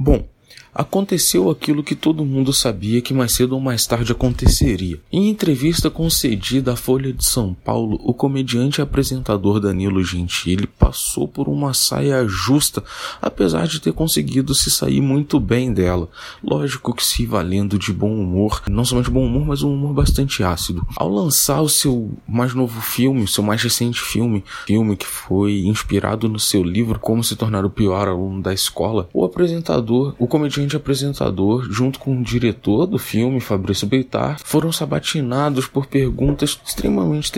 Bom, Aconteceu aquilo que todo mundo sabia que mais cedo ou mais tarde aconteceria. Em entrevista concedida à Folha de São Paulo, o comediante e apresentador Danilo Gentili passou por uma saia justa, apesar de ter conseguido se sair muito bem dela. Lógico que se valendo de bom humor, não somente bom humor, mas um humor bastante ácido. Ao lançar o seu mais novo filme, o seu mais recente filme, filme que foi inspirado no seu livro Como se tornar o pior aluno da escola, o apresentador, o comediante comediante apresentador, junto com o diretor do filme, Fabrício Beitar, foram sabatinados por perguntas extremamente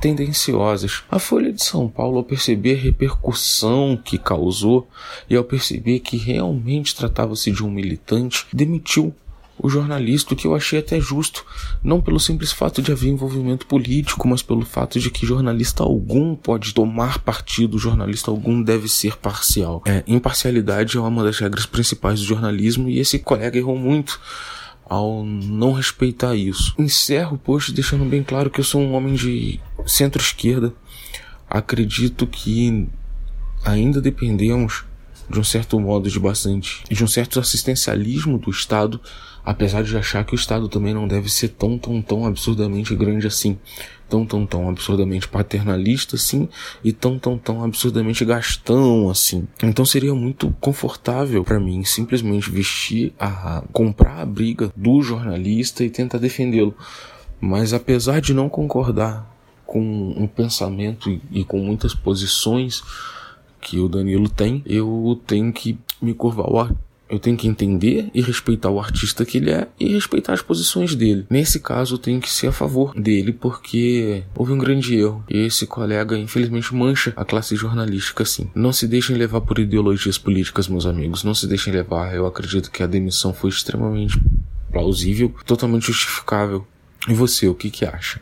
tendenciosas. A Folha de São Paulo, ao perceber a repercussão que causou e ao perceber que realmente tratava-se de um militante, demitiu o jornalista, o que eu achei até justo, não pelo simples fato de haver envolvimento político, mas pelo fato de que jornalista algum pode tomar partido, jornalista algum deve ser parcial. É, imparcialidade é uma das regras principais do jornalismo e esse colega errou muito ao não respeitar isso. Encerro o post deixando bem claro que eu sou um homem de centro-esquerda. Acredito que ainda dependemos de um certo modo de bastante, de um certo assistencialismo do Estado, apesar de achar que o Estado também não deve ser tão, tão, tão absurdamente grande assim, tão, tão, tão absurdamente paternalista assim, e tão, tão, tão absurdamente gastão assim. Então seria muito confortável para mim simplesmente vestir a, comprar a briga do jornalista e tentar defendê-lo. Mas apesar de não concordar com um pensamento e, e com muitas posições, que o Danilo tem, eu tenho que me curvar ao eu tenho que entender e respeitar o artista que ele é e respeitar as posições dele. Nesse caso, eu tenho que ser a favor dele porque houve um grande erro. E esse colega, infelizmente, mancha a classe jornalística assim. Não se deixem levar por ideologias políticas, meus amigos. Não se deixem levar. Eu acredito que a demissão foi extremamente plausível, totalmente justificável. E você, o que que acha?